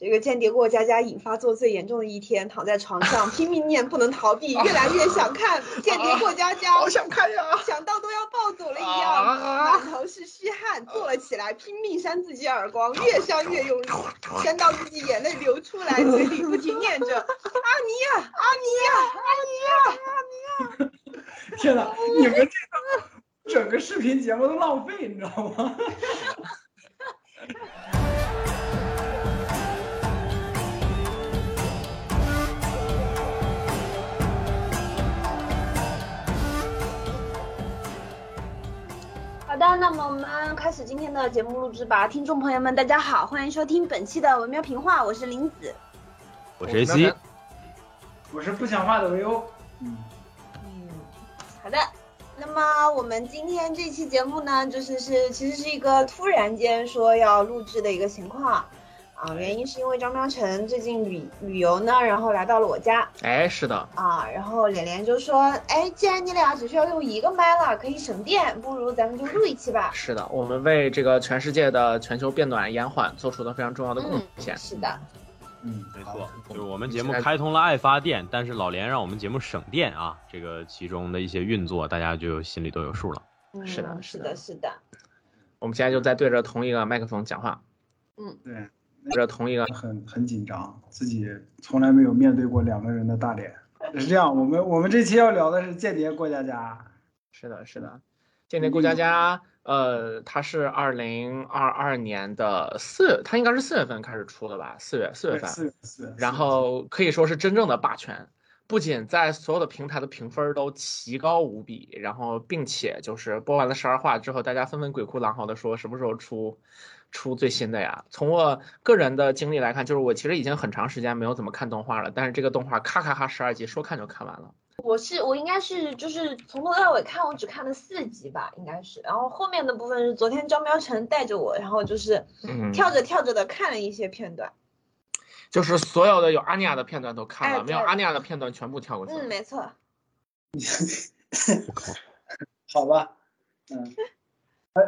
这个间谍过家家引发作最严重的一天，躺在床上拼命念，不能逃避，越来越想看间谍过家家，好想看呀！想到都要暴走了一样，满头是虚汗，坐了起来，拼命扇自己耳光，越扇越用力，扇到自己眼泪流出来，嘴里不停念着阿尼亚，阿尼亚，阿尼亚，阿尼亚。天哪，你们这个整个视频节目都浪费，你知道吗？的，那么我们开始今天的节目录制吧。听众朋友们，大家好，欢迎收听本期的文喵评话，我是林子，我是 AC，我是不讲话的维欧。嗯嗯，好的。那么我们今天这期节目呢，就是是其实是一个突然间说要录制的一个情况。啊，原因是因为张喵晨最近旅旅游呢，然后来到了我家。哎，是的。啊，然后连连就说，哎，既然你俩只需要用一个麦了，可以省电，不如咱们就录一期吧。是的，我们为这个全世界的全球变暖延缓做出了非常重要的贡献。是的。嗯，没错，就是我们节目开通了爱发电，但是老连让我们节目省电啊，这个其中的一些运作，大家就心里都有数了。是的，是的，是的。我们现在就在对着同一个麦克风讲话。嗯，对。着同一个很很紧张，自己从来没有面对过两个人的大脸。是这样，我们我们这期要聊的是《间谍过家家》。是的，是的，《间谍过家家》呃，它是二零二二年的四，它应该是四月份开始出的吧？四月四月份。四月四。然后可以说是真正的霸权，不仅在所有的平台的评分都奇高无比，然后并且就是播完了十二话之后，大家纷纷鬼哭狼嚎的说什么时候出。出最新的呀！从我个人的经历来看，就是我其实已经很长时间没有怎么看动画了，但是这个动画咔咔咔十二集，说看就看完了。我是我应该是就是从头到尾看，我只看了四集吧，应该是。然后后面的部分是昨天张喵晨带着我，然后就是跳着跳着的看了一些片段，就是所有的有阿尼亚的片段都看了，没有阿尼亚的片段全部跳过去。嗯，没错。好吧，嗯。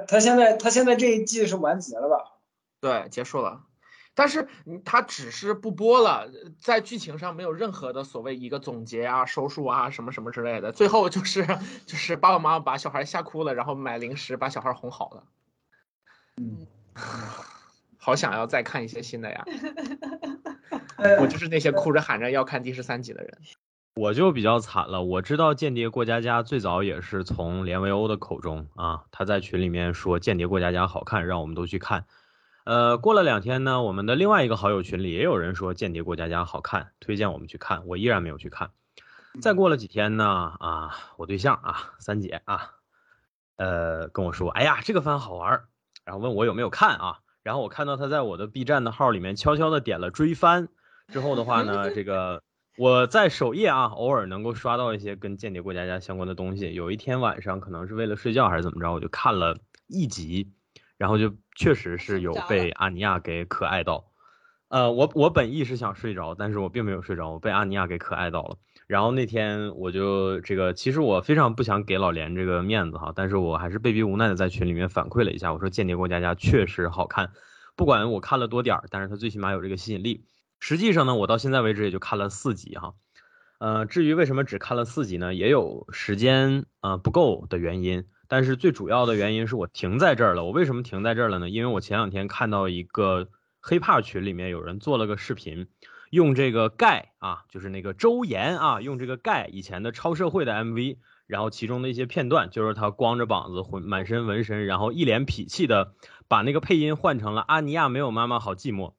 他现在他现在这一季是完结了吧？对，结束了。但是他只是不播了，在剧情上没有任何的所谓一个总结啊、收束啊什么什么之类的。最后就是就是爸爸妈妈把小孩吓哭了，然后买零食把小孩哄好了。嗯，好想要再看一些新的呀！我就是那些哭着喊着要看第十三集的人。我就比较惨了，我知道《间谍过家家》最早也是从连维欧的口中啊，他在群里面说《间谍过家家》好看，让我们都去看。呃，过了两天呢，我们的另外一个好友群里也有人说《间谍过家家》好看，推荐我们去看，我依然没有去看。再过了几天呢，啊，我对象啊，三姐啊，呃，跟我说，哎呀，这个番好玩，然后问我有没有看啊，然后我看到他在我的 B 站的号里面悄悄的点了追番，之后的话呢，这个。我在首页啊，偶尔能够刷到一些跟《间谍过家家》相关的东西。有一天晚上，可能是为了睡觉还是怎么着，我就看了一集，然后就确实是有被阿尼亚给可爱到。呃，我我本意是想睡着，但是我并没有睡着，我被阿尼亚给可爱到了。然后那天我就这个，其实我非常不想给老连这个面子哈，但是我还是被逼无奈的在群里面反馈了一下，我说《间谍过家家》确实好看，不管我看了多点儿，但是它最起码有这个吸引力。实际上呢，我到现在为止也就看了四集哈，呃，至于为什么只看了四集呢，也有时间呃不够的原因，但是最主要的原因是我停在这儿了。我为什么停在这儿了呢？因为我前两天看到一个黑怕群里面有人做了个视频，用这个盖啊，就是那个周岩啊，用这个盖以前的超社会的 MV，然后其中的一些片段，就是他光着膀子，浑满身纹身，然后一脸痞气的把那个配音换成了阿尼亚没有妈妈好寂寞。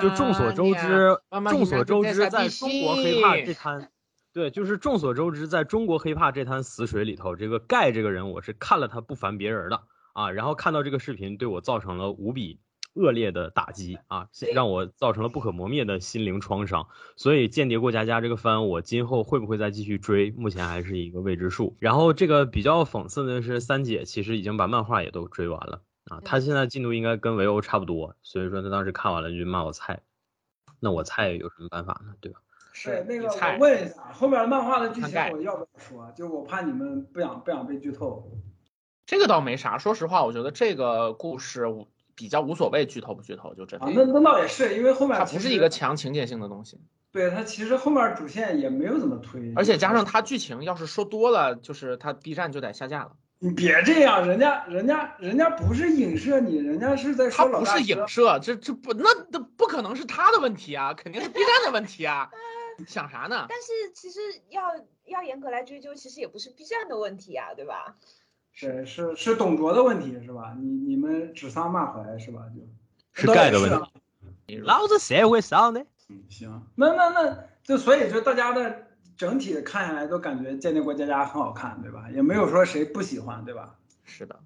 就众所周知，众所周知，在中国黑怕这滩，对，就是众所周知，在中国黑怕这滩死水里头，这个盖这个人，我是看了他不烦别人的啊，然后看到这个视频，对我造成了无比恶劣的打击啊，让我造成了不可磨灭的心灵创伤。所以《间谍过家家》这个番，我今后会不会再继续追，目前还是一个未知数。然后这个比较讽刺的是，三姐其实已经把漫画也都追完了。啊，他现在进度应该跟维欧差不多，所以说他当时看完了就骂我菜，那我菜有什么办法呢？对吧？是那个我问一下，后面漫画的剧情我要不要说？就我怕你们不想不想被剧透。这个倒没啥，说实话，我觉得这个故事比较无所谓剧透不剧透，就真的啊，，那那倒也是，因为后面它不是一个强情节性的东西，对它其实后面主线也没有怎么推，而且加上它剧情要是说多了，就是它 B 站就得下架了。你别这样，人家人家人家不是影射你，人家是在它不是说老大哥影射，这这不那那不可能是他的问题啊，肯定是 B 站的问题啊，想啥呢？但是其实要要严格来追究，其实也不是 B 站的问题啊，对吧？是是是董卓的问题是吧？你你们指桑骂槐是吧？就是盖的问啊题。老子社会上的。嗯，行，那那那就所以就大家的整体看下来都感觉《间谍过家家》很好看，对吧？也没有说谁不喜欢，对吧？是的，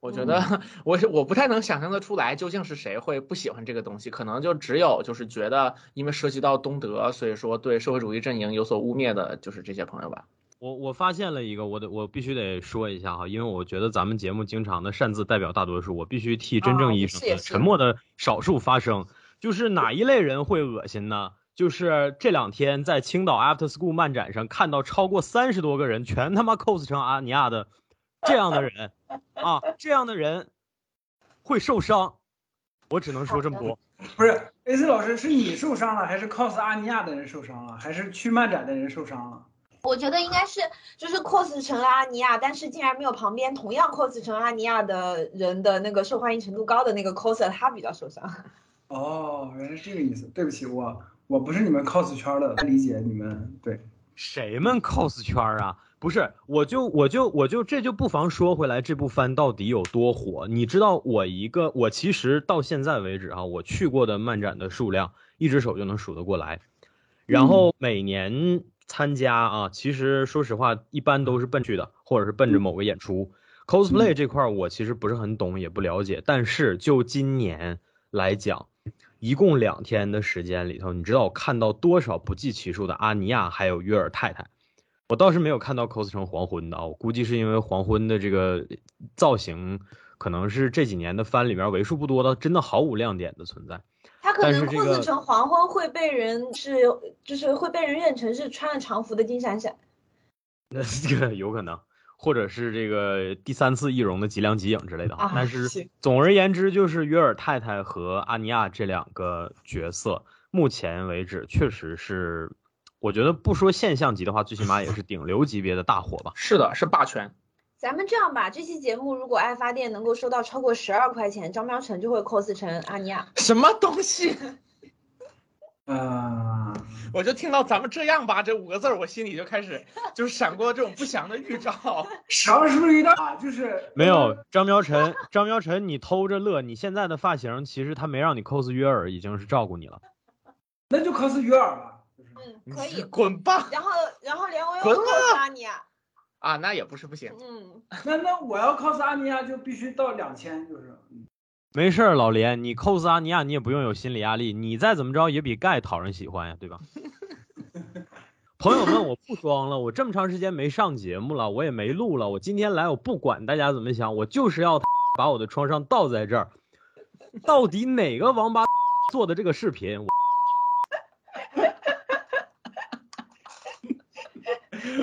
我觉得 我是我不太能想象得出来究竟是谁会不喜欢这个东西，可能就只有就是觉得因为涉及到东德，所以说对社会主义阵营有所污蔑的，就是这些朋友吧。我我发现了一个，我得我必须得说一下哈，因为我觉得咱们节目经常的擅自代表大多数，我必须替真正意义上的沉默的少数发声。就是哪一类人会恶心呢？就是这两天在青岛 After School 漫展上看到超过三十多个人全他妈 cos 成阿尼亚的这样的人啊，这样的人会受伤。我只能说这么多。不是 AC 老师，是你受伤了，还是 cos 阿尼亚的人受伤了，还是去漫展的人受伤了？我觉得应该是就是 cos 成了阿尼亚，但是竟然没有旁边同样 cos 成阿尼亚的人的那个受欢迎程度高的那个 coser，他比较受伤。哦，原来是这个意思。对不起，我我不是你们 cos 圈的，理解你们。对，谁们 cos 圈儿啊？不是，我就我就我就这就不妨说回来，这部番到底有多火？你知道，我一个我其实到现在为止啊，我去过的漫展的数量，一只手就能数得过来。然后每年参加啊，其实说实话，一般都是奔去的，或者是奔着某个演出。cosplay 这块儿我其实不是很懂，也不了解。但是就今年来讲，一共两天的时间里头，你知道我看到多少不计其数的阿尼亚还有约尔太太？我倒是没有看到 cos 成黄昏的啊，我估计是因为黄昏的这个造型，可能是这几年的番里面为数不多的真的毫无亮点的存在。他可能 cos 成黄昏会被人是就是会被人认成是穿了长服的金闪闪。那 这个有可能，或者是这个第三次易容的吉良吉影之类的啊但是总而言之，就是约尔太太和阿尼亚这两个角色，目前为止确实是，我觉得不说现象级的话，最起码也是顶流级别的大火吧。是的，是霸权。咱们这样吧，这期节目如果爱发电能够收到超过十二块钱，张喵晨就会 cos 成阿尼亚。什么东西？啊、我就听到咱们这样吧这五个字儿，我心里就开始 就是闪过这种不祥的预兆。常识遇到啊，就是没有张苗晨，张苗晨，你偷着乐，你现在的发型其实他没让你 cos 约尔，已经是照顾你了。那就 cos 约尔吧。嗯，可以。滚吧！然后然后连我又滚 cos 阿尼亚。啊，那也不是不行。嗯，那那我要 cos 阿尼亚就必须到两千，就是嗯没事儿，老连，你 cos 阿尼亚你也不用有心理压力，你再怎么着也比盖讨人喜欢呀，对吧？朋友们，我不装了，我这么长时间没上节目了，我也没录了，我今天来，我不管大家怎么想，我就是要 把我的创伤倒在这儿。到底哪个王八 做的这个视频？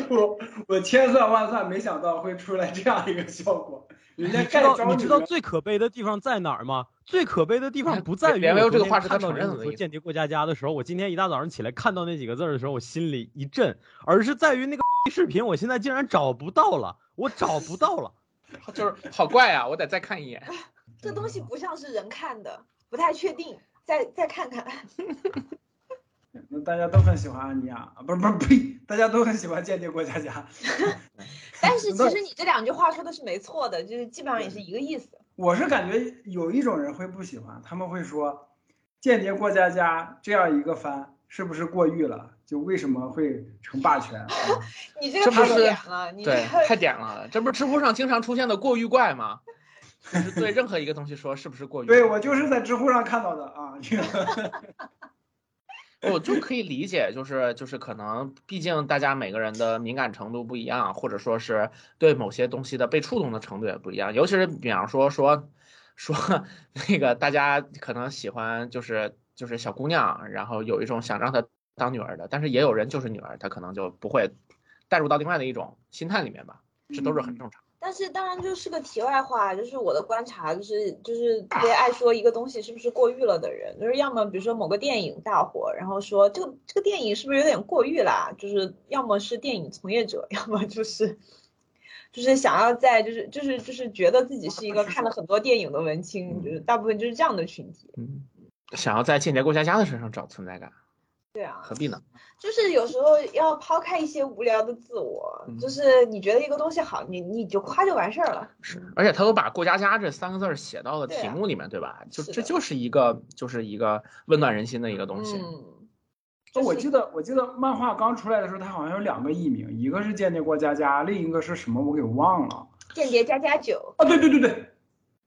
我我千算万算没想到会出来这样一个效果，你知道你知道最可悲的地方在哪儿吗？最可悲的地方不在于连我昨维欧这个话是他天看到人说间谍过家家的时候，我今天一大早上起来看到那几个字儿的时候，我心里一震，而是在于那个 视频，我现在竟然找不到了，我找不到了。就是好怪啊、我得再看一眼。这东西不像是人看的，不太确定，再再看看。那大家都很喜欢安妮亚，啊不是不是呸，大家都很喜欢间谍过家家。但是其实你这两句话说的是没错的，就是基本上也是一个意思。我是感觉有一种人会不喜欢，他们会说《间谍过家家》这样一个番是不是过誉了？就为什么会成霸权？啊 你这个太点了，你这对，太点了，这不是知乎上经常出现的过誉怪吗？就是对任何一个东西说是不是过誉？对我就是在知乎上看到的啊。这个 我就可以理解，就是就是可能，毕竟大家每个人的敏感程度不一样，或者说是对某些东西的被触动的程度也不一样。尤其是比方说说说那个大家可能喜欢就是就是小姑娘，然后有一种想让她当女儿的，但是也有人就是女儿，她可能就不会带入到另外的一种心态里面吧，这都是很正常。但是当然就是个题外话，就是我的观察，就是就是特别爱说一个东西是不是过誉了的人，就是要么比如说某个电影大火，然后说这个这个电影是不是有点过誉啦？就是要么是电影从业者，要么就是就是想要在就是就是就是觉得自己是一个看了很多电影的文青，就是大部分就是这样的群体。嗯，想要在间谍过家家的身上找存在感，对啊，何必呢？就是有时候要抛开一些无聊的自我，嗯就是你觉得一个东西好，你你就夸就完事儿了。是，而且他都把“过家家”这三个字儿写到了题目里面，对吧？就这就是一个就是一个温暖人心的一个东西。嗯，哦，我就是记得我记得漫画刚出来的时候，它好像有两个译名，一个是《间谍过家家》，另一个是什么我给忘了。间谍家家酒，啊，对对对对，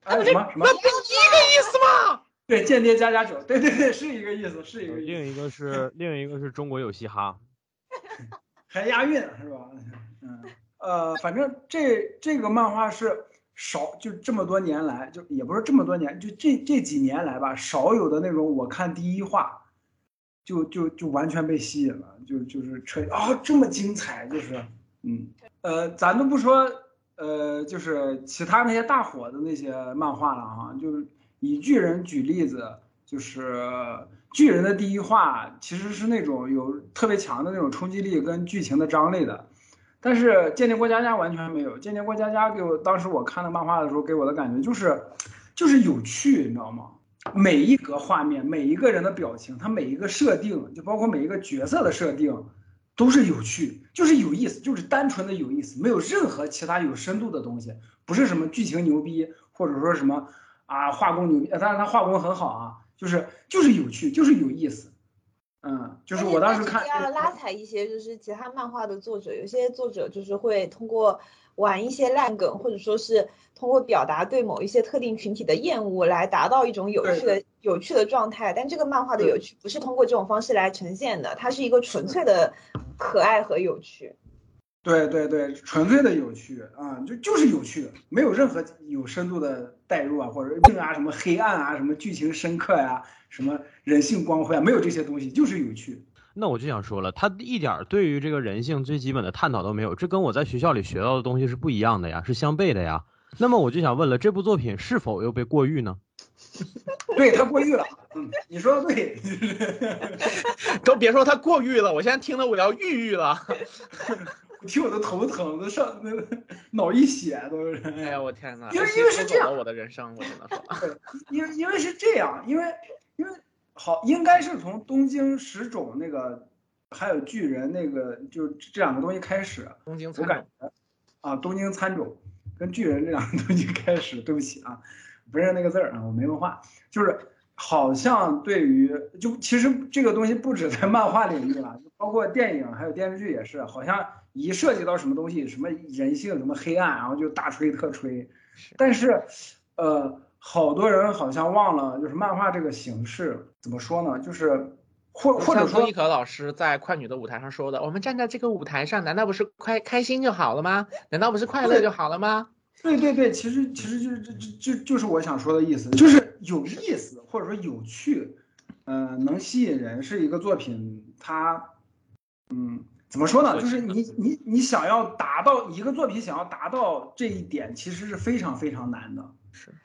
哎什么什么？那不是一个意思吗？对，间谍加加酒，对对对，是一个意思，是一个意思，另一个是另一个是中国有嘻哈，还押韵是吧？嗯，呃，反正这这个漫画是少，就这么多年来，就也不是这么多年，就这这几年来吧，少有的那种我看第一话，就就就完全被吸引了，就就是彻啊、这么精彩，就是嗯。呃，咱都不说呃，就是其他那些大火的那些漫画了哈，就是以巨人举例子，就是巨人的第一话其实是那种有特别强的那种冲击力跟剧情的张力的，但是间谍过家家完全没有。间谍过家家给我当时我看的漫画的时候给我的感觉就是，就是有趣，你知道吗？每一格画面，每一个人的表情，他每一个设定，就包括每一个角色的设定，都是有趣，就是有意思，就是单纯的有意思，没有任何其他有深度的东西，不是什么剧情牛逼，或者说什么啊画工牛逼，呃当然他画工很好啊，就是就是有趣，就是有意思，嗯，就是我当时看，要拉踩一些，就是其他漫画的作者，有些作者就是会通过玩一些烂梗，或者说是通过表达对某一些特定群体的厌恶，来达到一种有趣的有趣的状态。但这个漫画的有趣不是通过这种方式来呈现的，它是一个纯粹的可爱和有趣。对对对，纯粹的有趣啊，就就是有趣，没有任何有深度的代入啊，或者硬啊，什么黑暗啊，什么剧情深刻呀、什么人性光辉啊，没有这些东西，就是有趣。那我就想说了，他一点对于这个人性最基本的探讨都没有，这跟我在学校里学到的东西是不一样的呀，是相悖的呀。那么我就想问了，这部作品是否又被过誉呢？对他过誉了，嗯，你说的对，都别说他过誉了，我现在听的我要抑郁了。听我都头疼，都上那个脑溢血都是。哎呀，我天呐，因为因为是这样我的人生，我只能说。因为因为是这样，因为因为好应该是从东京食种那个，还有巨人那个，就这两个东西开始，东京我感觉啊，东京餐种跟巨人这两个东西开始，对不起啊，不认识那个字儿啊，我没文化，就是好像对于就其实这个东西不止在漫画领域了，就包括电影还有电视剧也是，好像一涉及到什么东西，什么人性，什么黑暗，然后就大吹特吹，但是呃，好多人好像忘了，就是漫画这个形式怎么说呢？就是或或者说像曾轶可老师在快女的舞台上说的：“我们站在这个舞台上，难道不是快开心就好了吗？难道不是快乐就好了吗对对对，其实其实就是这这就就是我想说的意思，就是有意思或者说有趣，呃，能吸引人是一个作品，它，嗯，怎么说呢？就是你你你想要达到一个作品想要达到这一点，其实是非常非常难的。是，嗯，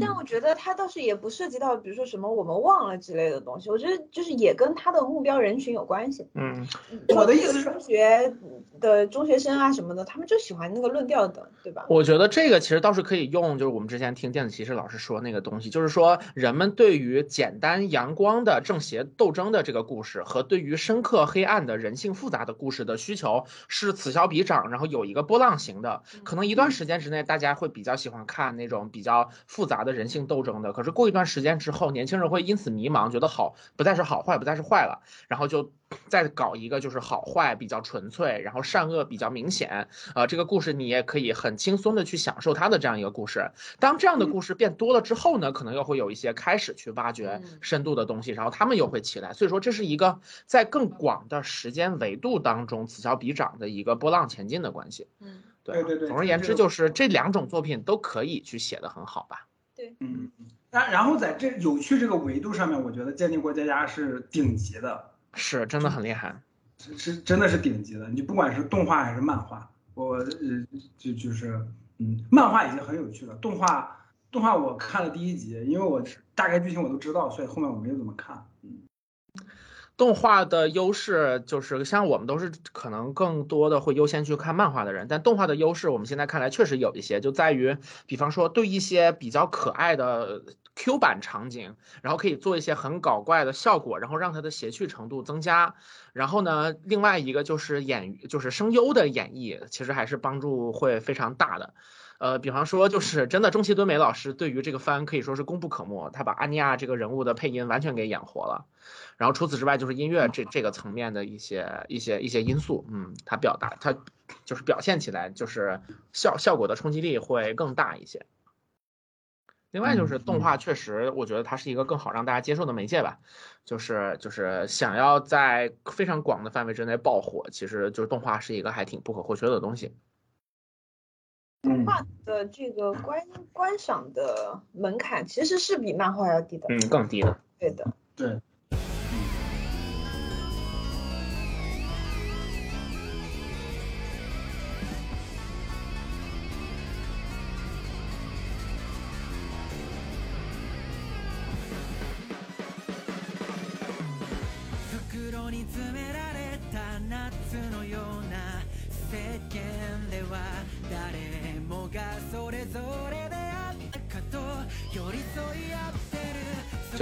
但我觉得它倒是也不涉及到，比如说什么我们忘了之类的东西。我觉得就是也跟他的目标人群有关系。？”嗯，我的意思是中学的中学生啊什么的，他们就喜欢那个论调的，对吧？我觉得这个其实倒是可以用，就是我们之前听电子骑士老师说那个东西，就是说人们对于简单阳光的正邪斗争的这个故事，和对于深刻黑暗的人性复杂的故事的需求是此消彼长，然后有一个波浪形的。可能一段时间之内，大家会比较喜欢看那种比较复杂的人性斗争的，可是过一段时间之后，年轻人会因此迷茫，觉得好不再是好坏，不再是坏了，然后就再搞一个就是好坏比较纯粹，然后善恶比较明显，呃，这个故事你也可以很轻松的去享受它的这样一个故事。当这样的故事变多了之后呢，可能又会有一些开始去挖掘嗯深度的东西，然后他们又会起来。所以说，这是一个在更广的时间维度当中此消彼长的一个波浪前进的关系。嗯，对对对对总而言之，就是这两种作品都可以去写的很好吧。嗯，然然后在这有趣这个维度上面，我觉得《鉴定过家家》是顶级的。是，真的很厉害。是是真的是顶级的，你不管是动画还是漫画，我呃就就是嗯，漫画已经很有趣了，动画动画我看了第一集，因为我大概剧情我都知道，所以后面我没有怎么看。动画的优势就是像我们都是可能更多的会优先去看漫画的人，但动画的优势我们现在看来确实有一些，就在于，比方说对一些比较可爱的 Q 版场景，然后可以做一些很搞怪的效果，然后让它的谐趣程度增加。然后呢，另外一个就是演就是声优的演绎，其实还是帮助会非常大的。呃，比方说就是真的中崎敦美老师对于这个番可以说是功不可没，他把阿尼亚这个人物的配音完全给演活了。然后除此之外，就是音乐这这个层面的一些一些一些因素，嗯，他表达他就是表现起来就是效效果的冲击力会更大一些。另外就是动画确实，我觉得它是一个更好让大家接受的媒介吧。就是就是想要在非常广的范围之内爆火，其实就是动画是一个还挺不可或缺的东西。动画的这个观观赏的门槛其实是比漫画要低的，嗯，更低的，对的，对。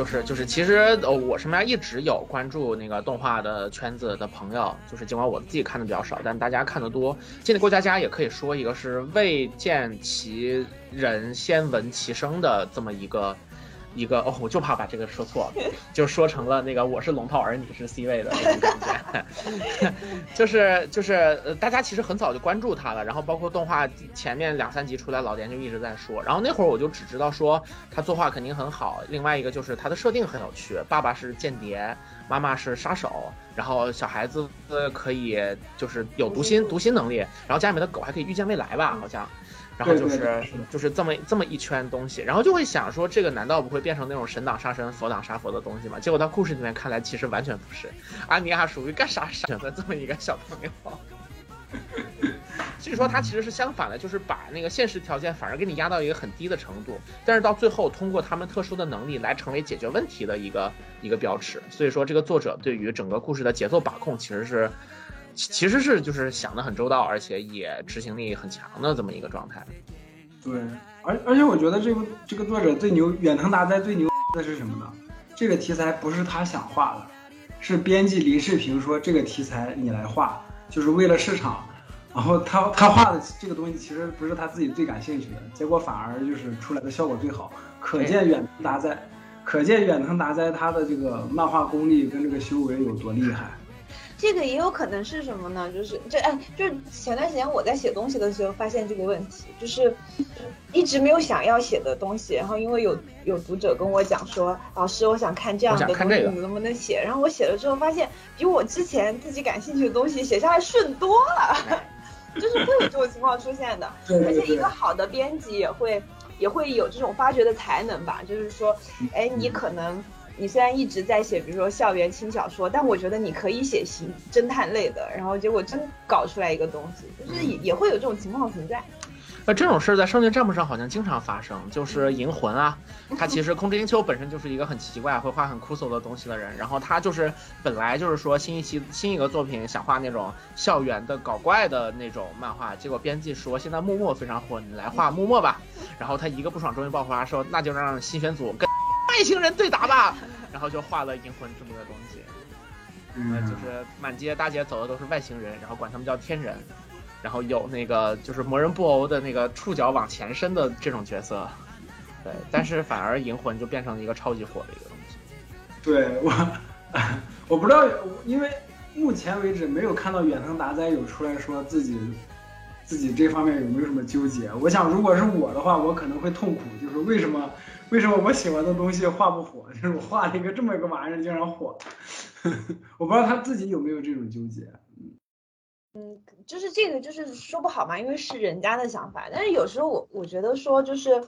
就是就是，其实呃，我身边一直有关注那个动画的圈子的朋友，就是尽管我自己看的比较少，但大家看的多。现在过家家也可以说一个是未见其人先闻其声的这么一个。一个哦，我就怕把这个说错了，就说成了那个我是龙套而你是 C 位的那种感觉，就是就是呃，大家其实很早就关注他了，然后包括动画前面两三集出来，老田就一直在说，然后那会儿我就只知道说他作画肯定很好，另外一个就是他的设定很有趣，爸爸是间谍，妈妈是杀手，然后小孩子可以就是有读心读心能力，然后家里面的狗还可以预见未来吧，好像。然后就是就是这么这么一圈东西，然后就会想说，这个难道不会变成那种神挡杀神，佛挡杀佛的东西吗？结果到故事里面看来，其实完全不是。阿尼亚属于干啥啥的这么一个小朋友，所以说他其实是相反的，就是把那个现实条件反而给你压到一个很低的程度，但是到最后通过他们特殊的能力来成为解决问题的一个一个标尺。所以说这个作者对于整个故事的节奏把控其实是。其实是就是想的很周到，而且也执行力很强的这么一个状态。对，而而且我觉得这个这个作者最牛，远藤达哉最牛的是什么呢？这个题材不是他想画的，是编辑林世平说这个题材你来画，就是为了市场。然后他他画的这个东西其实不是他自己最感兴趣的，结果反而就是出来的效果最好。可见远藤达哉，可见远藤达哉他的这个漫画功力跟这个修为有多厉害。这个也有可能是什么呢？就是这哎，就是前段时间我在写东西的时候发现这个问题，就是一直没有想要写的东西，然后因为有有读者跟我讲说，老师我想看这样的东西，你能不能写？然后我写了之后发现，比我之前自己感兴趣的东西写下来顺多了，就是会有这种情况出现的。而且一个好的编辑也会也会有这种发掘的才能吧，就是说，哎，你可能。你虽然一直在写，比如说校园轻小说，但我觉得你可以写刑侦探类的，然后结果真搞出来一个东西，就是也也会有这种情况存在。那这种事儿在圣剑战部上好像经常发生，就是银魂啊，他其实空之英秋本身就是一个很奇怪、会画很枯燥的东西的人，然后他就是本来就是说新一期新一个作品想画那种校园的搞怪的那种漫画，结果编辑说现在木木非常火，你来画木木吧，然后他一个不爽终于爆发说那就让新选组跟。外星人对打吧，然后就画了银魂这么个东西，嗯，就是满街大街走的都是外星人，然后管他们叫天人，然后有那个就是魔人布欧的那个触角往前伸的这种角色，对，但是反而银魂就变成了一个超级火的一个东西。对我，我不知道，因为目前为止没有看到远藤达哉有出来说自己自己这方面有没有什么纠结。我想如果是我的话，我可能会痛苦，就是为什么。为什么我喜欢的东西画不火？就是我画了一个这么一个玩意儿，竟然火了。我不知道他自己有没有这种纠结。嗯，就是这个，就是说不好嘛，因为是人家的想法。但是有时候我我觉得说，就是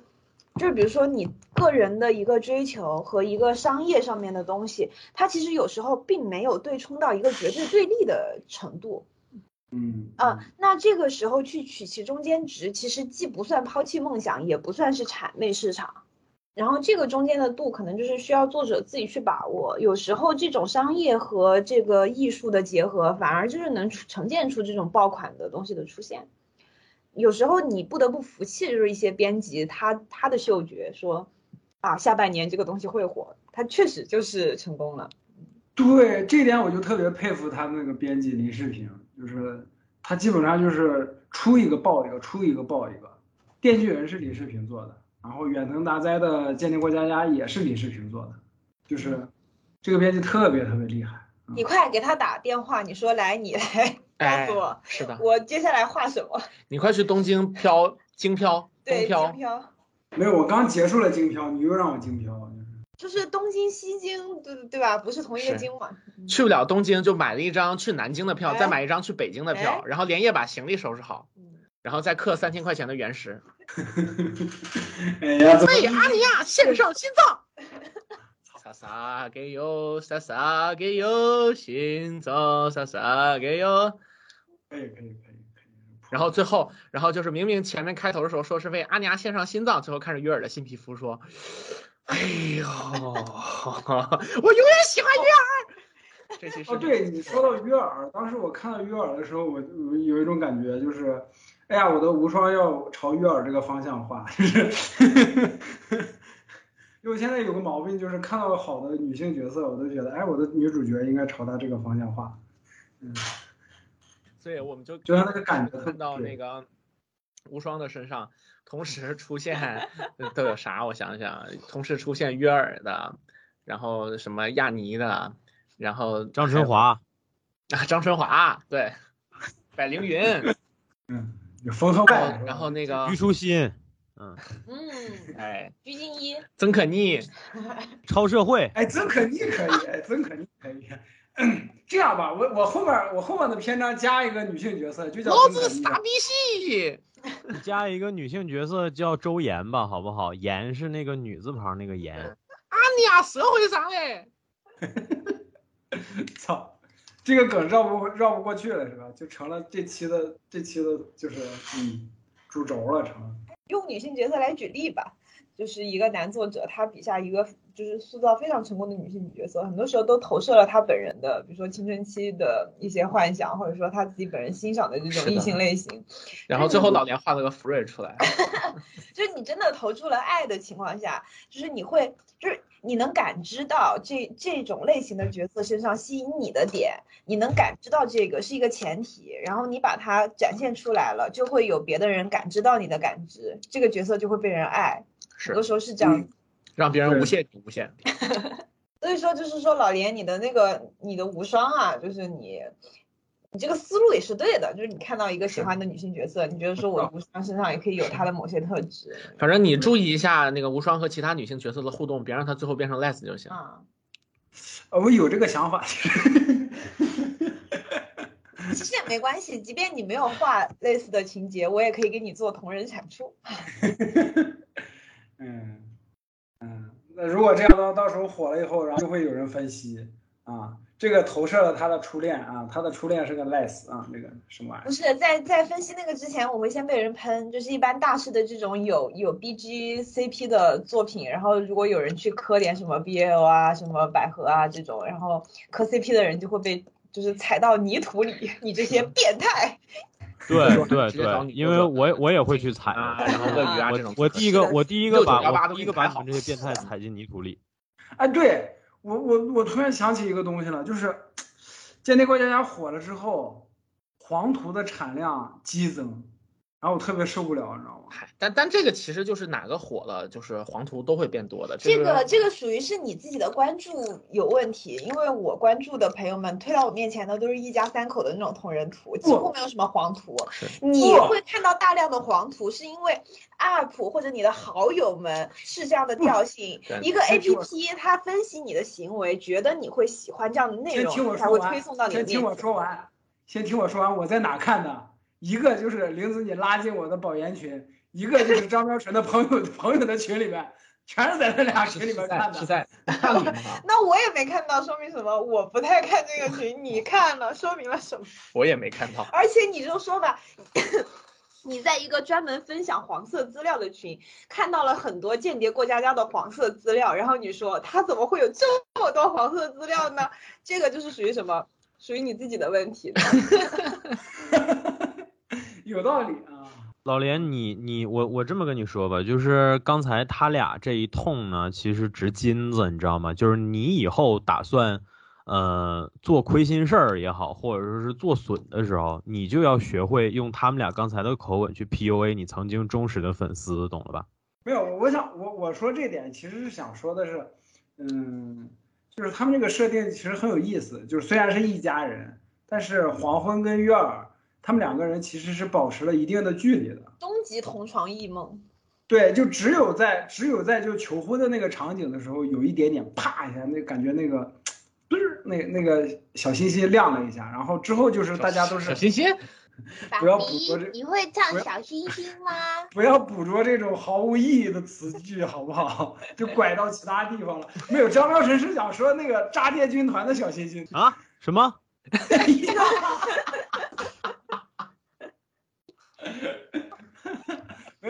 就是比如说你个人的一个追求和一个商业上面的东西，它其实有时候并没有对冲到一个绝对对立的程度。嗯啊，那这个时候去取其中间值，其实既不算抛弃梦想，也不算是谄媚市场。然后这个中间的度，可能就是需要作者自己去把握。有时候这种商业和这个艺术的结合，反而就是能呈现出这种爆款的东西的出现。有时候你不得不服气，就是一些编辑他他的嗅觉说，啊，下半年这个东西会火，他确实就是成功了。对这点我就特别佩服他那个编辑林世平，就是他基本上就是出一个爆一个，出一个爆一个。电锯人是李世平做的，然后远藤达哉的间谍过家家也是李世平做的，就是这个编辑特别特别厉害。嗯你快给他打电话，你说来，你来 告诉我，哎是的，我接下来画什么？你快去东京漂京漂，对，京，漂。没有，我刚结束了京漂，你又让我京漂，就是就是东京、西京，对对吧？不是同一个京嘛？去不了东京就买了一张去南京的票，哎再买一张去北京的票，然后连夜把行李收拾好，嗯然后再刻三千块钱的原石。为阿尼亚献上心脏。撒撒给哟，撒撒给哟，心脏撒撒给哟。可以可以可以可以。然后最后，然后就是明明前面开头的时候说是为阿尼亚献上心脏，最后看着约尔的新皮肤说：“哎呦，我永远喜欢约尔。”这期是哦，对你说到约尔，当时我看到约尔的时候，我我有一种感觉，就是，哎呀，我的无双要朝约尔这个方向画，就是，因为我现在有个毛病，就是看到好的女性角色，我都觉得，哎，我的女主角应该朝她这个方向画，嗯，所以我们就觉得那个感觉特看到那个无双的身上同时出现呃都有啥？我想想，同时出现约尔的，然后什么亚尼的，然后张春华，啊，张春华，对，百灵云，嗯，有缝合然，后那个虞书欣，嗯，嗯，哎，鞠婧祎，曾可逆，超社会，哎，曾可逆可以，哎，曾可逆可以。这样吧，我我后面我后面的篇章加一个女性角色，就叫老。子傻逼戏，加一个女性角色叫周岩吧，好不好？岩是那个女字旁那个岩。阿尼亚社会上嘞，操，这个梗绕不绕不过去了是吧？就成了这期的这期的就是嗯主轴了，成了。用女性角色来举例吧，就是一个男作者，他笔下一个就是塑造非常成功的女性角色，很多时候都投射了他本人的，比如说青春期的一些幻想，或者说他自己本人欣赏的这种异性类型。然后最后老娘画了个福瑞出来，就是你真的投注了爱的情况下，就是你会，就是你能感知到这这种类型的角色身上吸引你的点，你能感知到这个是一个前提，然后你把它展现出来了，就会有别的人感知到你的感知，这个角色就会被人爱。很多是时候是这样嗯让别人无限无限。所以说，就是说，老连，你的那个你的无双啊，就是你，你这个思路也是对的。就是你看到一个喜欢的女性角色，你觉得说我无双身上也可以有她的某些特质反正你注意一下那个无双和其他女性角色的互动，别让她最后变成 less 就行。啊。呃，我有这个想法，其实也没关系，即便你没有画类似的情节，我也可以给你做同人产出。嗯嗯，那如果这样到到时候火了以后，然后就会有人分析啊，这个投射了他的初恋啊，他的初恋是个 les 啊，那个什么玩意儿？不是在在分析那个之前，我会先被人喷，就是一般大师的这种有有 BG CP 的作品，然后如果有人去磕点什么 BL 啊、什么百合啊这种，然后磕 CP 的人就会被就是踩到泥土里，你这些变态。对对对，因为我我也会去踩啊，然后鳄鱼啊这种我我第一个我第一个把我第一个把你们这些变态踩进泥土里。啊，对我我我突然想起一个东西了，就是《间谍过家家》火了之后，黄图的产量激增，然后我特别受不了，你知道吗？嗨，但但这个其实就是哪个火了，就是黄图都会变多的。这是个这个属于是你自己的关注有问题，因为我关注的朋友们推到我面前的都是一家三口的那种同人图，几乎没有什么黄图。是你会看到大量的黄图，是因为 app 或者你的好友们是这样的调性。一个 app 它分析你的行为，觉得你会喜欢这样的内容，才会推送到你的先听我面前。说完，先听我说完，我在哪看的？一个就是玲子你拉进我的保研群，一个就是张喵纯的朋友 朋友的群里面，全是在那俩群里是在面看的。那我也没看到，说明什么？我不太看这个群，你看了，说明了什么？我也没看到。而且你就说吧，你在一个专门分享黄色资料的群，看到了很多间谍过家家的黄色资料，然后你说他怎么会有这么多黄色资料呢？这个就是属于什么？属于你自己的问题。有道理啊。老连，你你我我这么跟你说吧，就是刚才他俩这一通呢，其实值金子，你知道吗？就是你以后打算，呃，做亏心事儿也好，或者说是做损的时候，你就要学会用他们俩刚才的口吻去 PUA 你曾经忠实的粉丝，懂了吧？没有，我想我我说这点其实是想说的是，嗯，就是他们这个设定其实很有意思，就是虽然是一家人，但是黄昏跟月儿他们两个人其实是保持了一定的距离的。终极同床异梦，对，就只有在只有在就求婚的那个场景的时候，有一点点啪一下，那感觉那个，嘚儿，那那个小心心亮了一下，然后之后就是大家都是小心心，不要捕捉这你会唱小星星吗？不要捕捉这种毫无意义的词句，好不好？就拐到其他地方了。没有，张妙晨是想说那个扎电军团的小星星。啊？什么？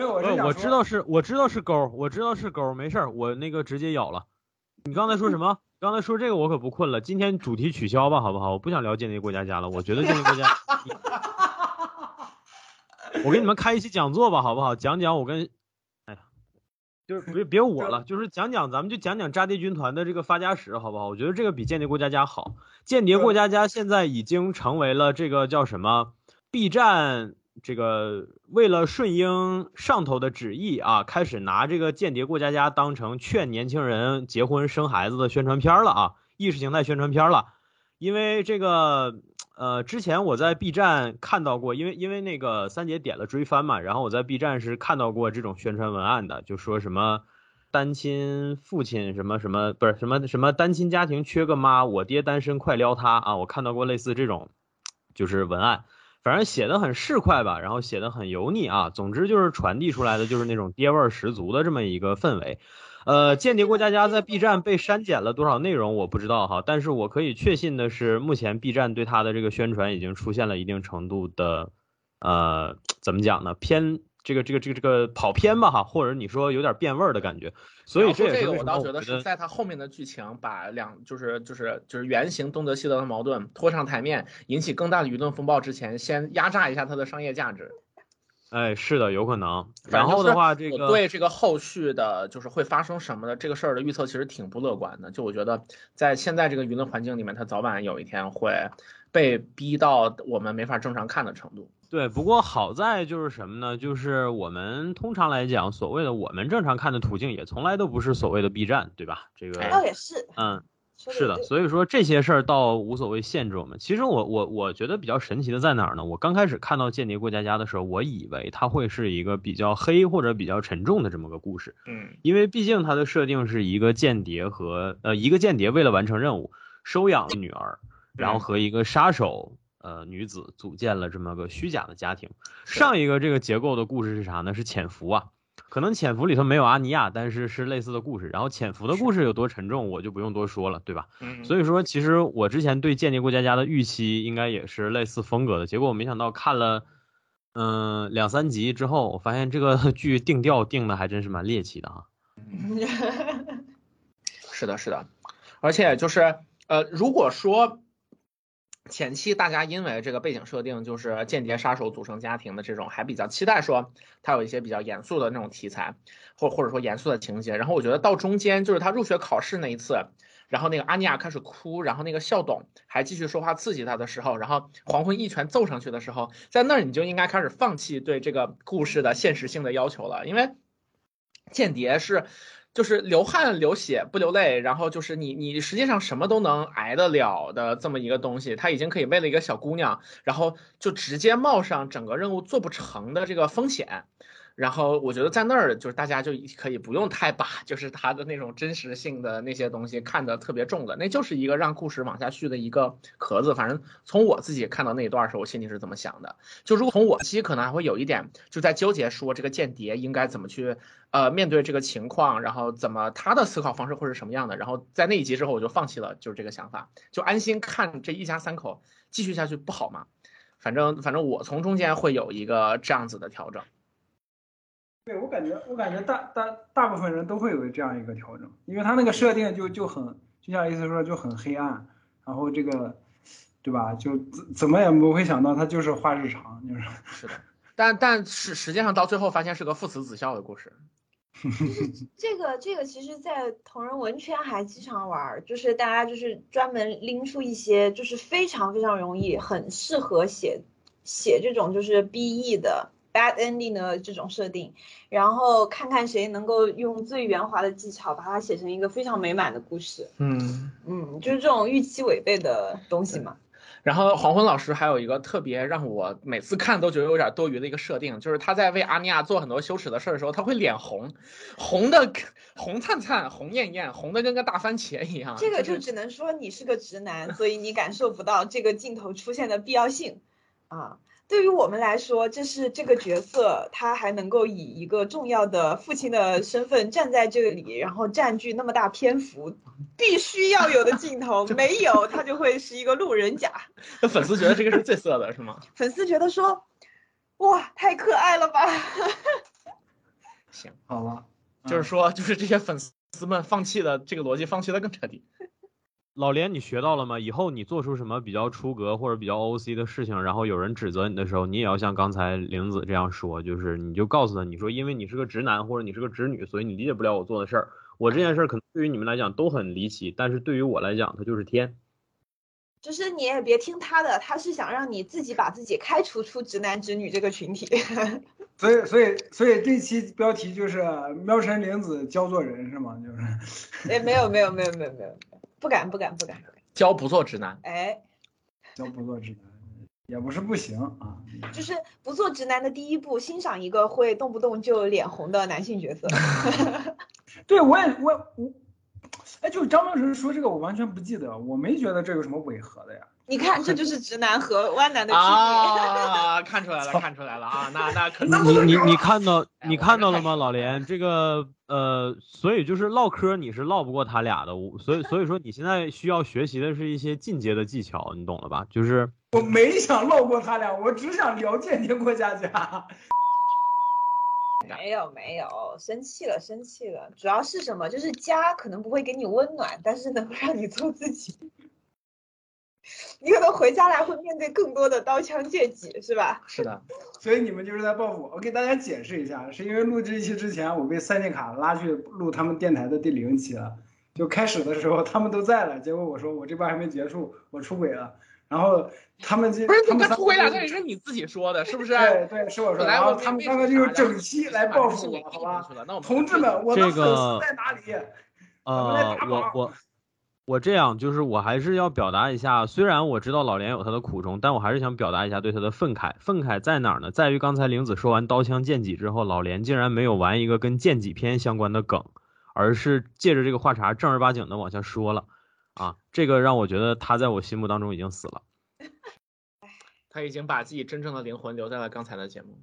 我知道是，我知道是勾，我知道是勾，没事儿，我那个直接咬了。你刚才说什么？刚才说这个我可不困了，今天主题取消吧，好不好？我不想聊间谍过家家了，我觉得间谍过家，我给你们开一期讲座吧，好不好？讲讲我跟，哎呀，就是别别我了，就是讲讲咱们就讲讲扎地军团的这个发家史，好不好？我觉得这个比间谍过家家好。间谍过家家现在已经成为了这个叫什么 B 站这个为了顺应上头的旨意啊，开始拿这个间谍过家家当成劝年轻人结婚生孩子的宣传片了啊，意识形态宣传片了。因为这个呃，之前我在 B 站看到过，因为因为那个三姐点了追番嘛，然后我在 B 站是看到过这种宣传文案的，就说什么单亲父亲什么什么不是什么什么单亲家庭缺个妈，我爹单身快撩他啊，我看到过类似这种就是文案。反正写的很市侩吧，然后写的很油腻啊。总之就是传递出来的就是那种爹味儿十足的这么一个氛围。呃，间谍过家家在 B 站被删减了多少内容我不知道哈，但是我可以确信的是，目前 B 站对它的这个宣传已经出现了一定程度的，呃，怎么讲呢？偏这个这个这个这个跑偏吧哈，或者你说有点变味儿的感觉。所以这个我倒觉得我觉得是在他后面的剧情把两就是就是就是原型东德西德的矛盾拖上台面，引起更大的舆论风暴之前，先压榨一下它的商业价值。哎，是的，有可能。然后的话，这个对这个后续的，就是会发生什么的这个事儿的预测，其实挺不乐观的。就我觉得，在现在这个舆论环境里面，它早晚有一天会被逼到我们没法正常看的程度。对，不过好在就是什么呢？就是我们通常来讲，所谓的我们正常看的途径，也从来都不是所谓的 B 站，对吧？这个，倒也是，嗯，说是的，所以说这些事儿倒无所谓限制我们。其实我我我觉得比较神奇的在哪儿呢？我刚开始看到《间谍过家家》的时候，我以为它会是一个比较黑或者比较沉重的这么个故事，嗯，因为毕竟它的设定是一个间谍和呃一个间谍为了完成任务收养了女儿，然后和一个杀手呃女子组建了这么个虚假的家庭。上一个这个结构的故事是啥呢？是潜伏啊。可能潜伏里头没有阿尼亚，但是是类似的故事。然后潜伏的故事有多沉重，我就不用多说了，对吧？嗯所以说，其实我之前对《间谍过家家》的预期应该也是类似风格的，结果我没想到看了，嗯、两三集之后，我发现这个 剧定调定的还真是蛮猎奇的哈。是的，是的，而且就是呃，如果说前期大家因为这个背景设定就是间谍杀手组成家庭的这种，还比较期待说它有一些比较严肃的那种题材，或或者说严肃的情节，然后我觉得到中间就是他入学考试那一次。然后那个阿尼亚开始哭，然后那个校董还继续说话刺激他的时候，然后黄昏一拳揍上去的时候，在那儿你就应该开始放弃对这个故事的现实性的要求了，因为间谍是就是流汗流血不流泪，然后就是你你实际上什么都能挨得了的这么一个东西，他已经可以为了一个小姑娘，然后就直接冒上整个任务做不成的这个风险。然后我觉得在那儿就是大家就可以不用太把就是它的那种真实性的那些东西看得特别重的，那就是一个让故事往下续的一个壳子。反正从我自己看到那一段时候，我心里是这么想的。就如果从我其实可能还会有一点就在纠结说这个间谍应该怎么去呃面对这个情况，然后怎么他的思考方式会是什么样的。然后在那一集之后我就放弃了就是这个想法，就安心看这一家三口继续下去不好吗？反正反正我从中间会有一个这样子的调整。对我感觉，我感觉大大大部分人都会有这样一个调整，因为他那个设定就就很，就像意思说就很黑暗，然后这个，对吧？就怎怎么也不会想到他就是画日常，就是 是的，但但是实际上到最后发现是个父慈子孝的故事。就是这个这个，其实，在同人文圈还经常玩，就是大家就是专门拎出一些，就是非常非常容易，很适合写写这种就是 BE 的。Bad ending 的这种设定，然后看看谁能够用最圆滑的技巧把它写成一个非常美满的故事。嗯嗯，就是这种预期违背的东西嘛。然后黄昏老师还有一个特别让我每次看都觉得有点多余的一个设定，就是他在为阿尼亚做很多羞耻的事儿的时候，他会脸红，红的红灿灿、红艳艳、红的跟个大番茄一样。这个就只能说你是个直男，所以你感受不到这个镜头出现的必要性啊。对于我们来说，这是这个角色，他还能够以一个重要的父亲的身份站在这里，然后占据那么大篇幅，必须要有的镜头，没有他就会是一个路人甲。那粉丝觉得这个是最色的，是吗？粉丝觉得说，哇，太可爱了吧？行，好了，就是说，就是这些粉丝们放弃的这个逻辑，放弃的更彻底。老连，你学到了吗？以后你做出什么比较出格或者比较 OC 的事情，然后有人指责你的时候，你也要像刚才玲子这样说，就是你就告诉他，你说因为你是个直男或者你是个直女，所以你理解不了我做的事儿。我这件事儿可能对于你们来讲都很离奇，但是对于我来讲，它就是天。就是你也别听他的，他是想让你自己把自己开除出直男直女这个群体。所以，所以，所以这期标题就是喵神玲子教做人是吗？就是。哎，没有，没有，没有，没有，没有。不敢不敢不敢，教不做直男。哎，教不做直男也不是不行啊。就是不做直男的第一步，欣赏一个会动不动就脸红的男性角色。对，我也我我，哎，就是张明成说这个，我完全不记得，我没觉得这有什么违和的呀。你看，这就是直男和弯男的区别啊！看出来了，看出来了啊！那那可能你你你看到你看到了吗，老连？这个呃，所以就是唠嗑，你是唠不过他俩的。所以所以说，你现在需要学习的是一些进阶的技巧，你懂了吧？就是我没想唠过他俩，我只想聊间谍过家家。没有没有，生气了生气了。主要是什么？就是家可能不会给你温暖，但是能够让你做自己。你可能回家来会面对更多的刀枪剑戟，是吧？是的，所以你们就是在报复。我我给大家解释一下，是因为录这一期之前，我被三剑卡拉去录他们电台的第零期了。就开始的时候他们都在了，结果我说我这边还没结束，我出轨了。然后他们就不是他们出轨了，这也是你自己说的，是不是？对对，是我说。然后他们刚刚就是整期来报复我，好吧？同志们，我的粉丝在哪里？呃，我我。我这样就是，我还是要表达一下，虽然我知道老连有他的苦衷，但我还是想表达一下对他的愤慨。愤慨在哪儿呢？在于刚才玲子说完刀枪剑戟之后，老连竟然没有玩一个跟剑戟篇相关的梗，而是借着这个话茬正儿八经的往下说了。啊，这个让我觉得他在我心目当中已经死了。他已经把自己真正的灵魂留在了刚才的节目。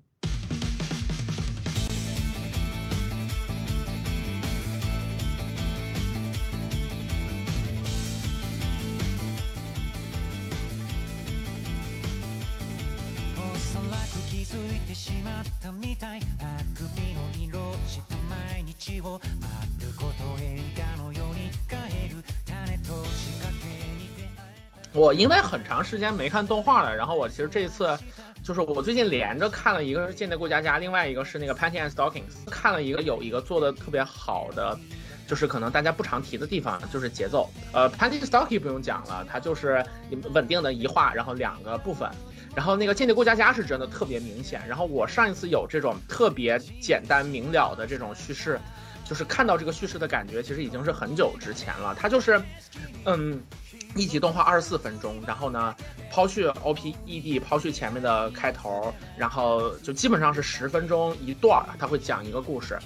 我因为很长时间没看动画了，然后我其实这一次就是我最近连着看了一个是《间谍过家家》，另外一个是那个《Panty and Stockings》，看了一个有一个做的特别好的，就是可能大家不常提的地方，就是节奏。呃，《Panty Stocking》不用讲了，它就是稳定的一画，然后两个部分。然后那个《间谍过家家》是真的特别明显。然后我上一次有这种特别简单明了的这种叙事，就是看到这个叙事的感觉，其实已经是很久之前了。它就是，嗯。一集动画二十四分钟，然后呢，抛去 O P E D，抛去前面的开头，然后就基本上是十分钟一段儿，他会讲一个故事。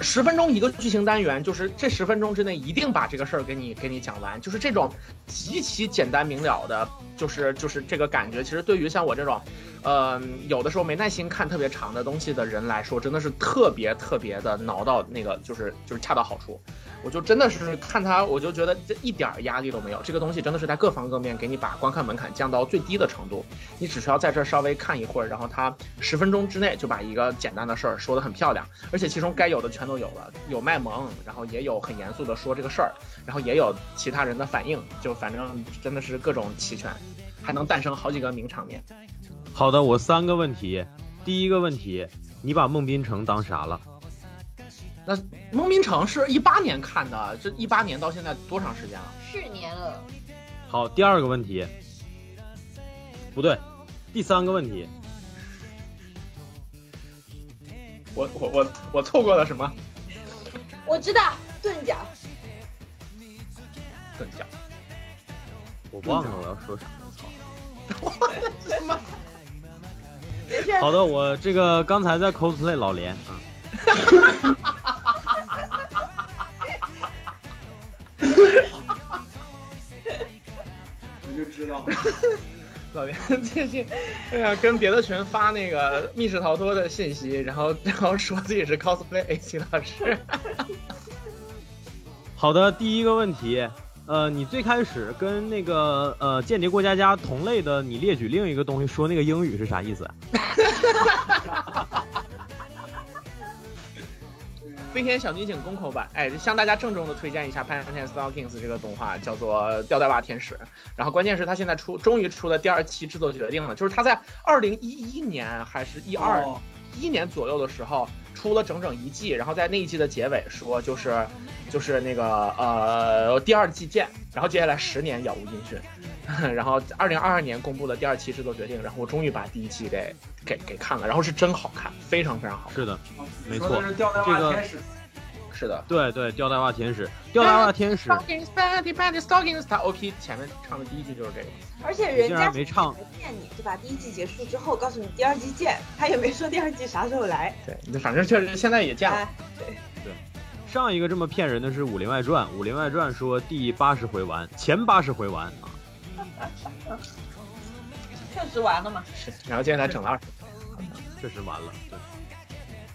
十分钟一个剧情单元，就是这十分钟之内一定把这个事儿给你给你讲完，就是这种极其简单明了的，就是就是这个感觉。其实对于像我这种，呃，有的时候没耐心看特别长的东西的人来说，真的是特别特别的挠到那个，就是就是恰到好处。我就真的是看他，我就觉得这一点压力都没有。这个东西真的是在各方各面给你把观看门槛降到最低的程度。你只需要在这稍微看一会儿，然后他十分钟之内就把一个简单的事儿说得很漂亮，而且其中该有的全都有了，有卖萌，然后也有很严肃的说这个事儿，然后也有其他人的反应，就反正真的是各种齐全，还能诞生好几个名场面。好的，我三个问题。第一个问题，你把孟宾城当啥了？那孟宾城是一八年看的，这一八年到现在多长时间了？四年了。好，第二个问题，不对，第三个问题，我我我我错过了什么？我知道钝角。钝角。我忘了我要说啥了，操！什么？好的，我这个刚才在 cosplay 老连啊。我就知道，老袁最近，哎呀，跟别的群发那个密室逃脱的信息，然后然后说自己是 cosplay A 级老师。好的，第一个问题，呃，你最开始跟那个呃间谍过家家同类的，你列举另一个东西，说那个英语是啥意思？飞天小女警宫口版，哎，向大家郑重的推荐一下《p a n t e n Stockings》这个动画，叫做《吊带袜天使》。然后关键是它现在出，终于出了第二期制作决定了，就是它在二零一一年还是一二一年左右的时候出了整整一季，然后在那一季的结尾说，就是就是那个呃第二季见，然后接下来十年杳无音讯。然后二零二二年公布了第二期制作决定，然后我终于把第一期给给给看了，然后是真好看，非常非常好。是的，没错，这个是的，对对，吊带袜天使，吊带袜天使。Stockings, panty, stockings。他 OP 前面唱的第一句就是这个。而且人家没唱，骗你，对吧？第一季结束之后告诉你第二季见，他也没说第二季啥时候来。对，反正确实现在也见了。对对，上一个这么骗人的是《武林外传》，《武林外传》说第八十回完，前八十回完啊。确实完了嘛？是，然后接下来整了二十，确实完了。对，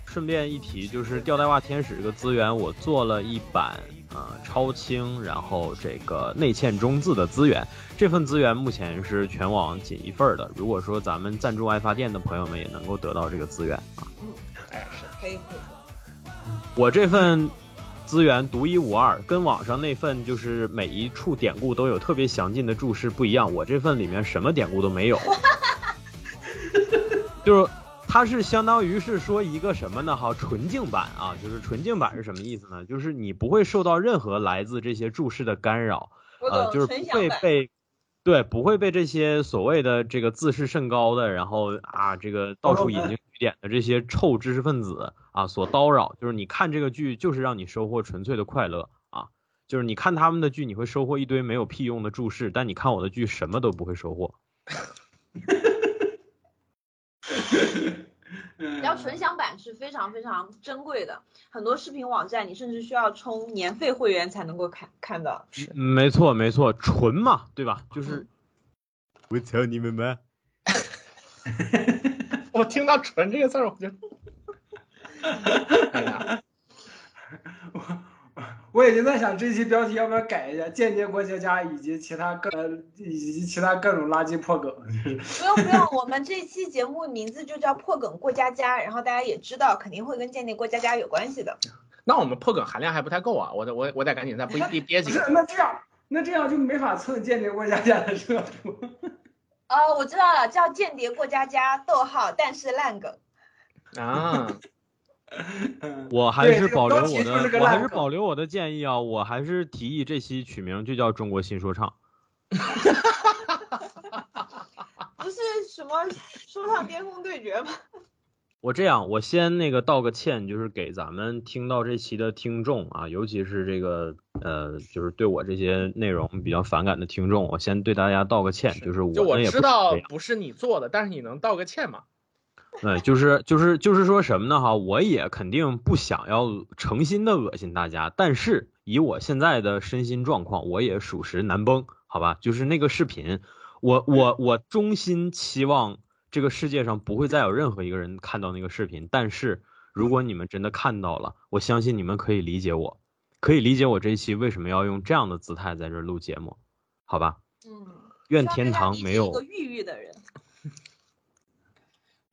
顺便一提，就是吊带袜天使这个资源，我做了一版啊超轻，然后这个内嵌中字的资源。这份资源目前是全网仅一份的。如果说咱们赞助爱发电的朋友们也能够得到这个资源啊。嗯，哎，是可以。我这份。资源独一无二，跟网上那份就是每一处典故都有特别详尽的注释不一样。我这份里面什么典故都没有，就是它是相当于是说一个什么呢？哈，纯净版啊，就是纯净版是什么意思呢？就是你不会受到任何来自这些注释的干扰，呃，就是不会被。对，不会被这些所谓的这个自视甚高的，然后啊，这个到处引经据典的这些臭知识分子啊所叨扰。就是你看这个剧，就是让你收获纯粹的快乐啊。就是你看他们的剧，你会收获一堆没有屁用的注释，但你看我的剧，什么都不会收获。要纯享版是非常非常珍贵的，很多视频网站你甚至需要充年费会员才能够看看到。没错没错，纯嘛，对吧？就是 我操你们们，我听到“纯”这个字儿，我就，哎呀，我。我已经在想这期标题要不要改一下，间谍过家家以及其他各以及其他各种垃圾破梗。不用不用，我们这期节目名字就叫破梗过家家，然后大家也知道肯定会跟间谍过家家有关系的。那我们破梗含量还不太够啊，我得我我得赶紧再憋憋几个。那这样那这样就没法蹭间谍过家家的热度。哦，我知道了，叫间谍过家家，逗号，但是烂梗。啊。我还是保留我的，我还是保留我的建议啊！我还是提议这期取名就叫中国新说唱。不是什么说唱巅峰对决吗？我这样，我先那个道个歉，就是给咱们听到这期的听众啊，尤其是这个呃，就是对我这些内容比较反感的听众，我先对大家道个歉，就是我就我们也不知道不是你做的，但是你能道个歉吗？对，就是就是就是说什么呢哈？我也肯定不想要诚心的恶心大家，但是以我现在的身心状况，我也属实难崩，好吧？就是那个视频，我我我衷心期望这个世界上不会再有任何一个人看到那个视频，但是如果你们真的看到了，我相信你们可以理解我，可以理解我这一期为什么要用这样的姿态在这儿录节目，好吧？嗯，愿天堂没有一个抑郁的人。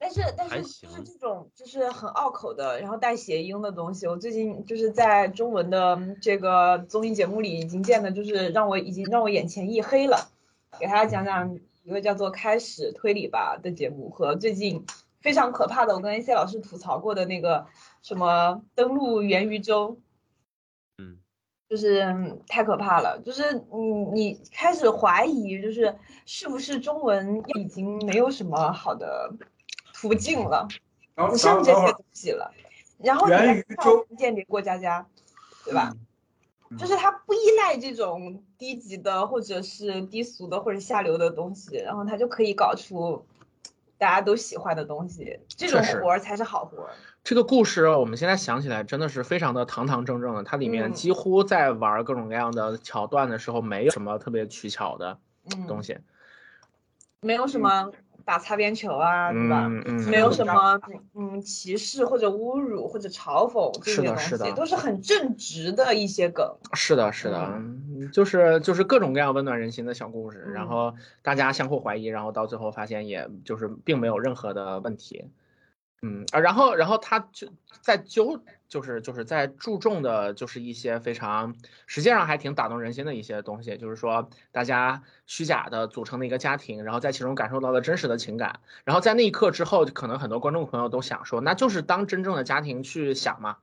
但是但是就是这种就是很拗口的，然后带谐音的东西，我最近就是在中文的这个综艺节目里已经见的，就是让我已经让我眼前一黑了。给大家讲讲一个叫做《开始推理吧》的节目和最近非常可怕的，我跟 A C 老师吐槽过的那个什么登陆元宇宙，嗯，就是嗯太可怕了，就是你你开始怀疑，就是是不是中文已经没有什么好的途径了，然后不像这些东西了。然后你看宇宙间谍过家家，对吧？嗯就是它不依赖这种低级的或者是低俗的或者下流的东西，然后它就可以搞出大家都喜欢的东西，这种活儿才是好活儿。这个故事我们现在想起来真的是非常的堂堂正正的，它里面嗯几乎在玩各种各样的桥段的时候，没有什么特别取巧的嗯，东西。没有什么打擦边球啊，对吧？嗯嗯，没有什么嗯歧视或者侮辱或者嘲讽这些东西，是的都是很正直的一些梗。是的，是的，嗯就是就是各种各样温暖人心的小故事，然嗯后大家相互怀疑，然后到最后发现也就是并没有任何的问题，嗯啊，然后然后他就在纠就是就是在注重的就是一些非常实际上还挺打动人心的一些东西，就是说大家虚假的组成的一个家庭，然后在其中感受到了真实的情感，然后在那一刻之后，可能很多观众朋友都想说，那就是当真正的家庭去想嘛。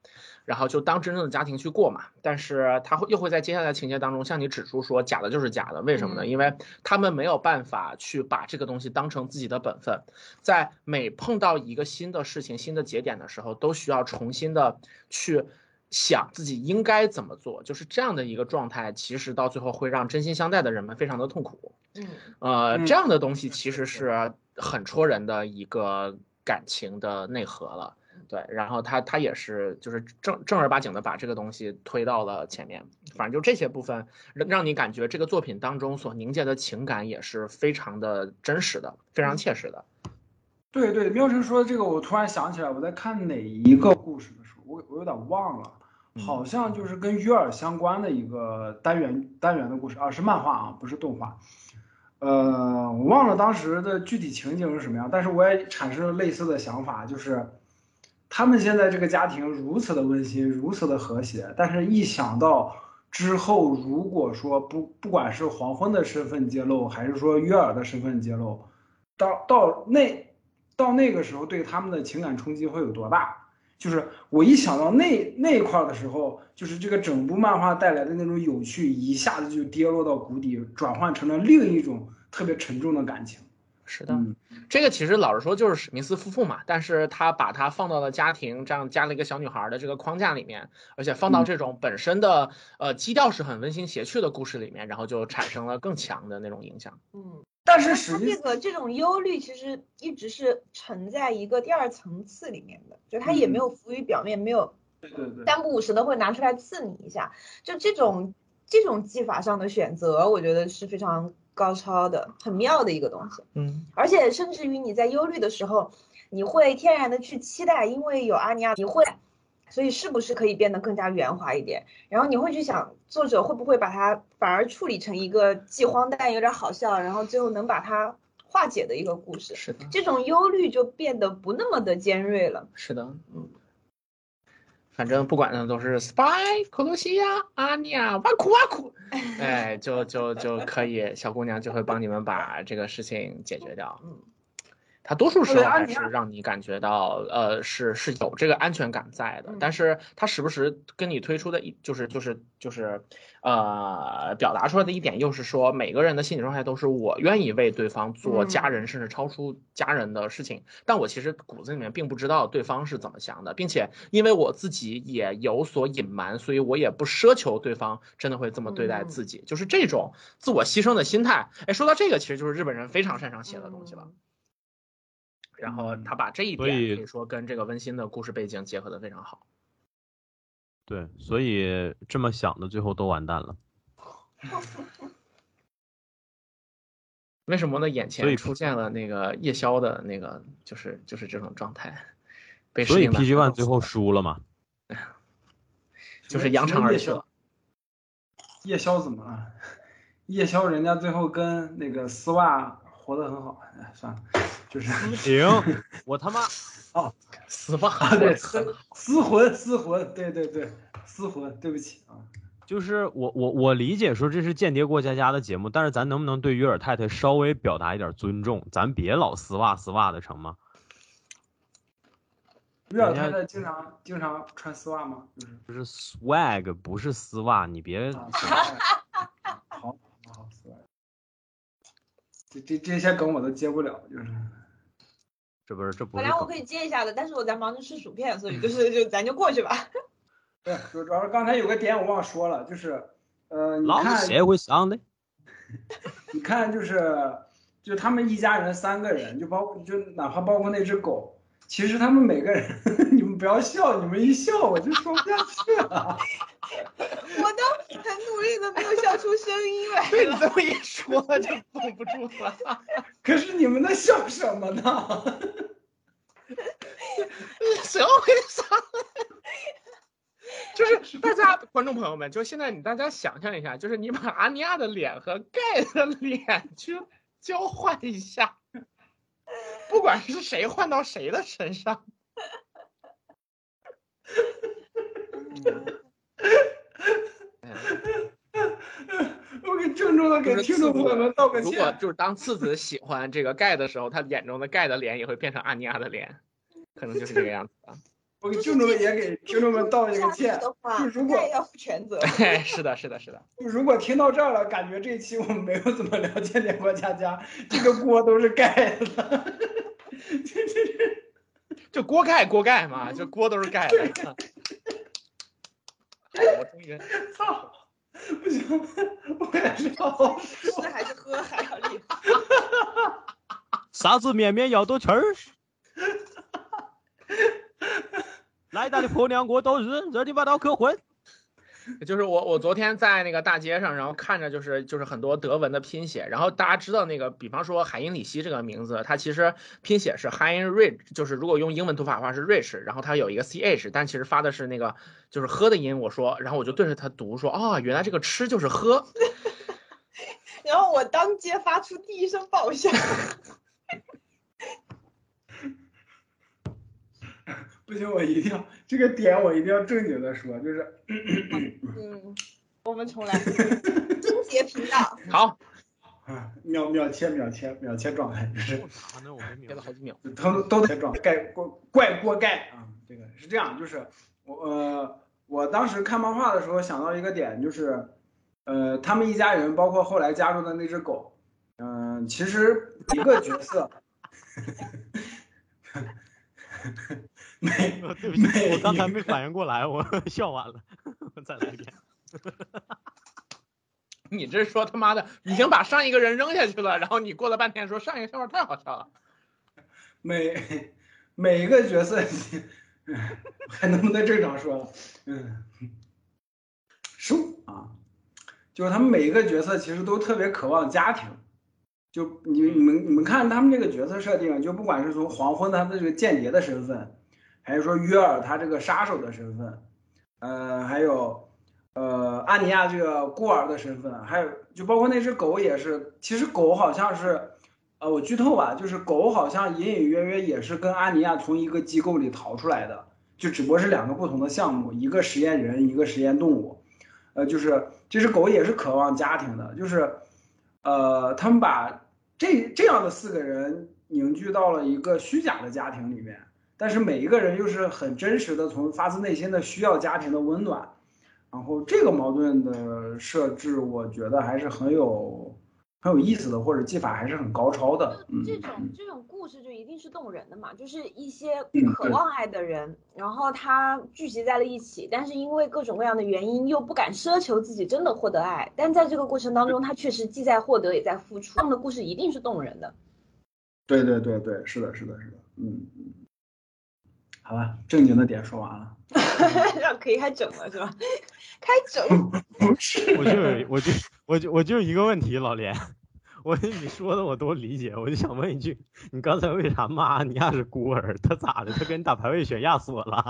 然后就当真正的家庭去过嘛，但是他会又会在接下来情节当中向你指出说假的就是假的，为什么呢？嗯因为他们没有办法去把这个东西当成自己的本分，在每碰到一个新的事情、新的节点的时候，都需要重新的去想自己应该怎么做，就是这样的一个状态，其实到最后会让真心相待的人们非常的痛苦。嗯呃，嗯这样的东西其实是很戳人的一个感情的内核了。对，然后他他也是就是正正儿八经的把这个东西推到了前面，反正就这些部分让让你感觉这个作品当中所凝结的情感也是非常的真实的，非常切实的。对对，妙晨说的这个，我突然想起来，我在看哪一个故事的时候，我我有点忘了，嗯好像就是跟约尔相关的一个单元单元的故事啊，是漫画啊，不是动画。呃，我忘了当时的具体情景是什么样，但是我也产生了类似的想法，就是他们现在这个家庭如此的温馨，如此的和谐，但是一想到之后，如果说不不管是黄昏的身份揭露，还是说约尔的身份揭露，到到那到那个时候，对他们的情感冲击会有多大？就是我一想到那那一块儿的时候，就是这个整部漫画带来的那种有趣，一下子就跌落到谷底，转换成了另一种特别沉重的感情。是的，嗯，这个其实老实说就是史密斯夫妇嘛，但是他把它放到了家庭这样加了一个小女孩的这个框架里面，而且放到嗯这种本身的呃基调是很温馨谐趣的故事里面，然后就产生了更强的那种影响。嗯，但是它史密斯，这个这种忧虑其实一直是沉在一个第二层次里面的，就它也没有浮于表面，没有对对对，三不五时的会拿出来刺你一下，就这种这种技法上的选择，我觉得是非常高超的，很妙的一个东西。嗯，而且甚至于你在忧虑的时候，你会天然的去期待，因为有阿尼亚，你会，所以是不是可以变得更加圆滑一点？然后你会去想，作者会不会把它反而处理成一个既荒诞有点好笑，然后最后能把它化解的一个故事？是的，这种忧虑就变得不那么的尖锐了。是的，嗯。反正不管的都是 Spy、克罗西亚、阿尼亚、哇酷哇酷，哎，就就就可以，小姑娘就会帮你们把这个事情解决掉。嗯，它多数时候还是让你感觉到，呃，是是有这个安全感在的，嗯。但是它时不时跟你推出的一就是就是就是，呃，表达出来的一点又是说，每个人的心理状态都是我愿意为对方做嗯。家人甚至超出家人的事情，但我其实骨子里面并不知道对方是怎么想的，并且因为我自己也有所隐瞒，所以我也不奢求对方真的会这么对待嗯。自己，就是这种自我牺牲的心态。哎，说到这个，其实就是日本人非常擅长写的东西了。然后他把这一所以点可以说跟这个温馨的故事背景结合的非常好。对，所以这么想的最后都完蛋了。为什么呢？眼所以前出现了那个夜宵的那个，就是就是这种状态，被所以适应的 PG One 最后输了嘛？就是扬长而去了。夜宵怎么了？夜宵人家最后跟那个丝袜活得很好，哎，算了，就是行，我他妈哦丝袜啊，对，失失魂丝魂，对对对，丝魂，对不起啊。就是我我我理解说这是间谍过家家的节目，但是咱能不能对约尔太太稍微表达一点尊重？咱别老丝袜丝袜的成吗？约尔太太经常经常穿丝袜吗？就是就是 swag 不是丝袜，你别啊，好，好，好，丝袜。这这这些梗我都接不了，就是这不是这不本来我可以接一下的，但是我在忙着吃薯片，所以就是就咱就过去吧。对，主主要是刚才有个点我忘说了，就是呃，你看社会 你看，就是就他们一家人三个人，就包括就哪怕包括那只狗，其实他们每个人，你们不要笑，你们一笑我就说不下去了。我都很努力的没有笑出声音来被你。这么一说，就绷不住了。可是你们在笑什么呢？社会上，就是大家观众朋友们，就现在你大家想象一下，就是你把阿尼亚的脸和盖的脸去交换一下，不管是谁换到谁的身上，我给郑重的给听众朋友们道个歉如果。就是当次子喜欢这个盖的时候，他眼中的盖的脸也会变成阿尼亚的脸，可能就是这个样子的。我给郑重的也给听众们道一个歉。就如果要负全责。对，是的，是的，是的。如果听到这儿了，感觉这一期我们没有怎么聊《间谍过家家》，这个锅都是盖的。这这这。就锅盖锅盖嘛，就锅都是盖的。哎我终于 操！不行，我还是要好好吃还是喝还要厉害。啥子绵绵要多吃儿。来大的婆娘我都日，热的把刀可混。就是我，我昨天在那个大街上，然后看着就是就是很多德文的拼写，然后大家知道那个，比方说海因里希这个名字，它其实拼写是 Heinrich，就是如果用英文读法的话是 rich，然后它有一个 ch，但其实发的是那个就是喝的音。我说，然后我就对着他读说，哦，原来这个吃就是喝。然后我当街发出第一声爆笑。不行，我一定要这个点，我一定要正经的说，就是嗯，我们重来。终结频道，好，啊，秒秒切秒切秒切状态，就是啥呢？我没明憋了好几秒。都都得状盖锅怪锅盖啊，这个是这样，就是我呃，我当时看漫画的时候想到一个点，就是呃，他们一家人，包括后来加入的那只狗，嗯、其实一个角色。每对不起，我刚才没反应过来，我 笑完了，我再来一遍。你这说他妈的已经把上一个人扔下去了，然后你过了半天说上一个笑话太好笑了。每每一个角色，还能不能正常说了？嗯，输啊，就是他们每一个角色其实都特别渴望家庭。就你你们你们看他们这个角色设定，就不管是从黄昏他的这个间谍的身份，还是说约尔他这个杀手的身份，呃，还有呃安尼亚这个孤儿的身份，还有就包括那只狗也是，其实狗好像是。呃，我剧透吧，就是狗好像隐隐约约也是跟安尼亚从一个机构里逃出来的，就只不过是两个不同的项目，一个实验人，一个实验动物。呃，就是这只狗也是渴望家庭的，就是，呃，他们把这这样的四个人凝聚到了一个虚假的家庭里面，但是每一个人又是很真实的，从发自内心的需要家庭的温暖。然后这个矛盾的设置，我觉得还是很有很有意思的，或者技法还是很高超的。嗯，这种这种故事就一定是动人的嘛，就是一些渴望爱的人，然后他聚集在了一起，但是因为各种各样的原因，又不敢奢求自己真的获得爱，但在这个过程当中，他确实既在获得也在付出，这样的故事一定是动人的。对对对对，是的，是的，是的。嗯嗯。好吧，正经的点说完了。让可以开整了是吧？开整，不是我就有我就我就我就一个问题，老连，我你说的我都理解，我就想问一句，你刚才为啥骂安妮亚是孤儿？他咋的？他跟你打排位选亚索了？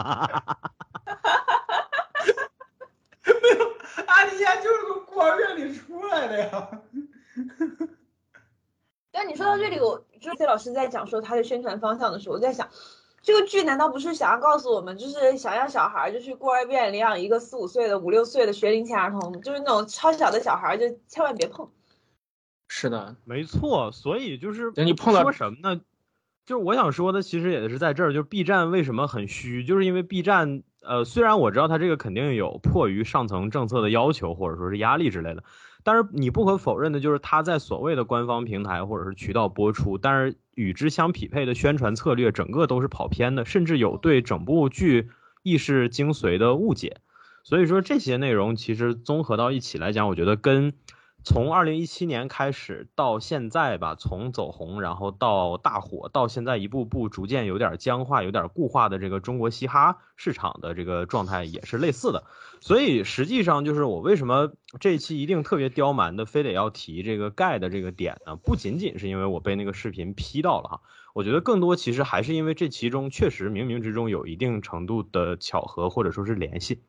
阿尼亚就是从孤儿院里出来的呀。但你说到这里，我就是老师在讲说他的宣传方向的时候，我在想，这个剧难道不是想要告诉我们，就是想让小孩儿就去孤儿院领养一个四五岁的、五六岁的学龄前儿童，就是那种超小的小孩儿，就千万别碰。是的，没错，所以就是你碰到说什么呢？就是我想说的，其实也是在这儿，就是 B 站为什么很虚，就是因为 B 站，呃，虽然我知道它这个肯定有迫于上层政策的要求或者说是压力之类的，但是你不可否认的就是它在所谓的官方平台或者是渠道播出，但是与之相匹配的宣传策略整个都是跑偏的，甚至有对整部剧意识精髓的误解。所以说这些内容其实综合到一起来讲，我觉得跟从二零一七年开始到现在吧，从走红然后到大火，到现在一步步逐渐有点僵化、有点固化的这个中国嘻哈市场的这个状态也是类似的。所以实际上就是我为什么这一期一定特别刁蛮的非得要提这个盖的这个点呢？不仅仅是因为我被那个视频批到了哈，我觉得更多其实还是因为这其中确实冥冥之中有一定程度的巧合或者说是联系。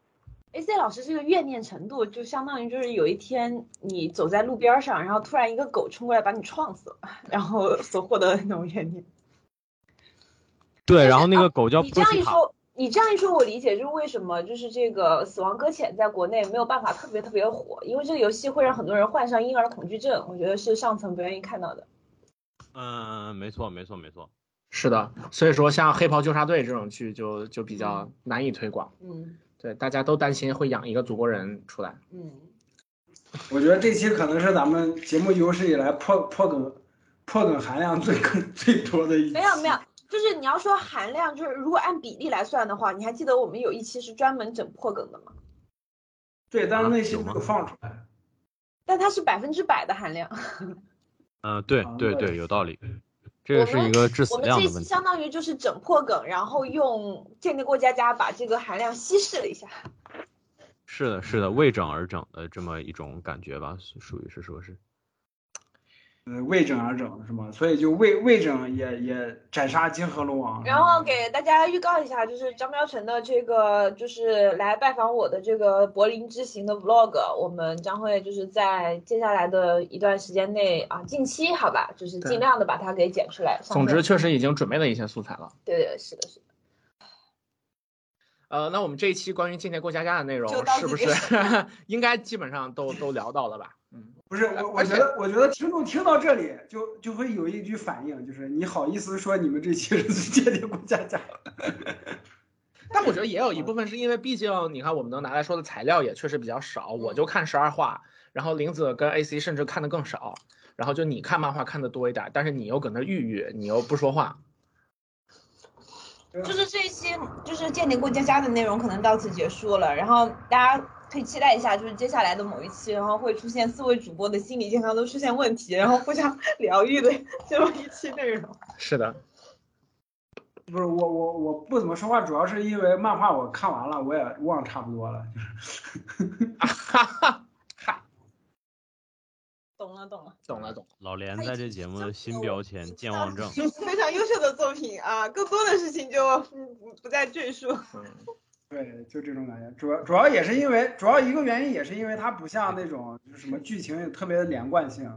A C 老师这个怨念程度，就相当于就是有一天你走在路边上，然后突然一个狗冲过来把你撞死了，然后所获得的那种怨念。对，然后那啊个狗叫你这。样一说，你这样一说，我理解就是为什么就是这个《死亡搁浅》在国内没有办法特别特别火，因为这个游戏会让很多人患上婴儿恐惧症，我觉得是上层不愿意看到的。嗯，没错，没错，没错。是的，所以说像黑袍纠察队这种剧就就比较难以推广。嗯对，大家都担心会养一个祖国人出来。嗯，我觉得这期可能是咱们节目有史以来破破梗破梗含量最更最多的一期。没有没有，就是你要说含量，就是如果按比例来算的话，你还记得我们有一期是专门整破梗的吗？对，但是那期有吗没有放出来。但它是百分之百的含量。嗯，对对对，有道理。这个是一个致死我们量的相当于就是整破梗，然后用间谍过家家把这个含量稀释了一下。是的，是的，为整而整的这么一种感觉吧，属属于是说是。呃，为整而整是吗？所以就为为整也也斩杀金河龙王。然后给大家预告一下，就是张喵晨的这个就是来拜访我的这个柏林之行的 vlog，我们将会就是在接下来的一段时间内啊，近期好吧，就是尽量的把它给剪出来。总之，确实已经准备了一些素材了。对对是的是的。呃，那我们这一期关于《今天过家家》的内容是不是 应该基本上都都聊到了吧？嗯，不是我，我觉得我觉得听众听到这里就就会有一句反应，就是你好意思说你们这期是鉴定过家家？但我觉得也有一部分是因为，毕竟你看我们能拿来说的材料也确实比较少，我就看十二话，然后林子跟 AC 甚至看的更少，然后就你看漫画看的多一点，但是你又搁那郁郁，你又不说话，就是这一期就是鉴定过家家的内容可能到此结束了，然后大家可以期待一下，就是接下来的某一期，然后会出现四位主播的心理健康都出现问题，然后互相 疗愈的这么一期内容。是的，不是我我我不怎么说话，主要是因为漫画我看完了，我也忘差不多了。哈哈，嗨，懂了懂了，懂了懂了，老连在这节目的新标签“健忘症非常优秀的作品啊，更多的事情就不不再赘述。嗯，对，就这种感觉。主要主要也是因为，主要一个原因也是因为它不像那种就是什么剧情有特别的连贯性，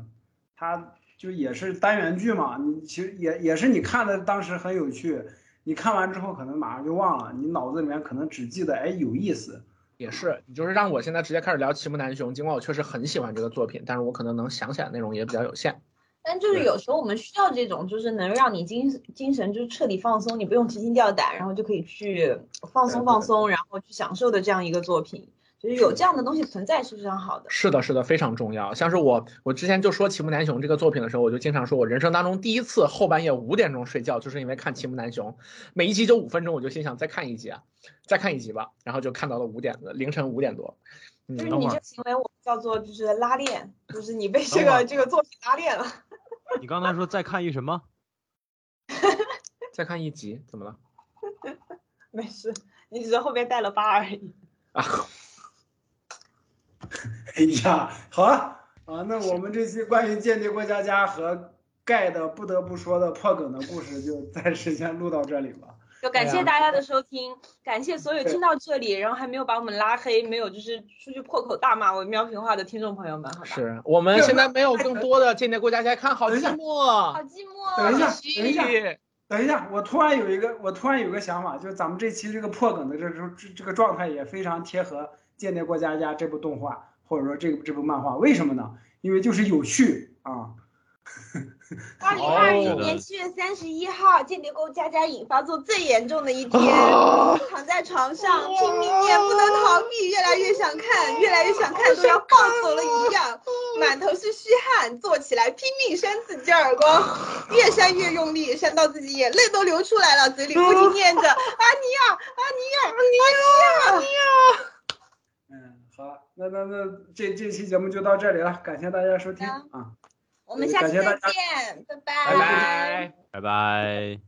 它就也是单元剧嘛。你其实也也是你看的当时很有趣，你看完之后可能马上就忘了，你脑子里面可能只记得哎有意思。也是，你就是让我现在直接开始聊《齐木南雄》，尽管我确实很喜欢这个作品，但是我可能能想起来的内容也比较有限。但就是有时候我们需要这种，就是能让你精精神就彻底放松，你不用提心吊胆，然后就可以去放松放松，然后去享受的这样一个作品，就是有这样的东西存在是非常好的。是的，是的，非常重要。像是我，我之前就说《齐木楠雄》这个作品的时候，我就经常说，我人生当中第一次后半夜五点钟睡觉，就是因为看《齐木楠雄》，每一集就五分钟，我就心想再看一集啊，再看一集吧，然后就看到了五点的凌晨五点多。嗯，就是你这个行为，我们叫做就是拉练，就是你被这个这个作品拉练了。你刚才说再看一什么？再看一集，怎么了？没事，你只是后面带了疤而已。啊，哎呀，好啊，啊，那我们这期关于间谍过家家和盖的不得不说的破梗的故事，就暂时先录到这里吧。就感谢大家的收听，感谢所有听到这里，然后还没有把我们拉黑，没有就是出去破口大骂我们喵平话的听众朋友们，好吧？是我们现在没有更多的间谍过家家看，好寂寞。好寂寞。等一下等一下等一下，我突然有一个，我突然有个想法，就是咱们这期这个破梗的这这这这个状态也非常贴合《间谍过家家》这部动画，或者说这部这部漫画，为什么呢？因为就是有趣啊。二零二零哦。年七月三十一号，间谍过家家引发作最严重的一天，啊躺在床上拼命念，不能逃避，越来越想看，越来越想看，都要暴走了一样，满头是虚汗，坐起来拼命扇自己耳光，越扇越用力，扇到自己眼泪都流出来了，嘴里不停念着阿尼亚，阿尼亚，阿尼亚。嗯，好，那那那这这期节目就到这里了，感谢大家收听好啊。我们下期再见，拜拜拜。拜拜。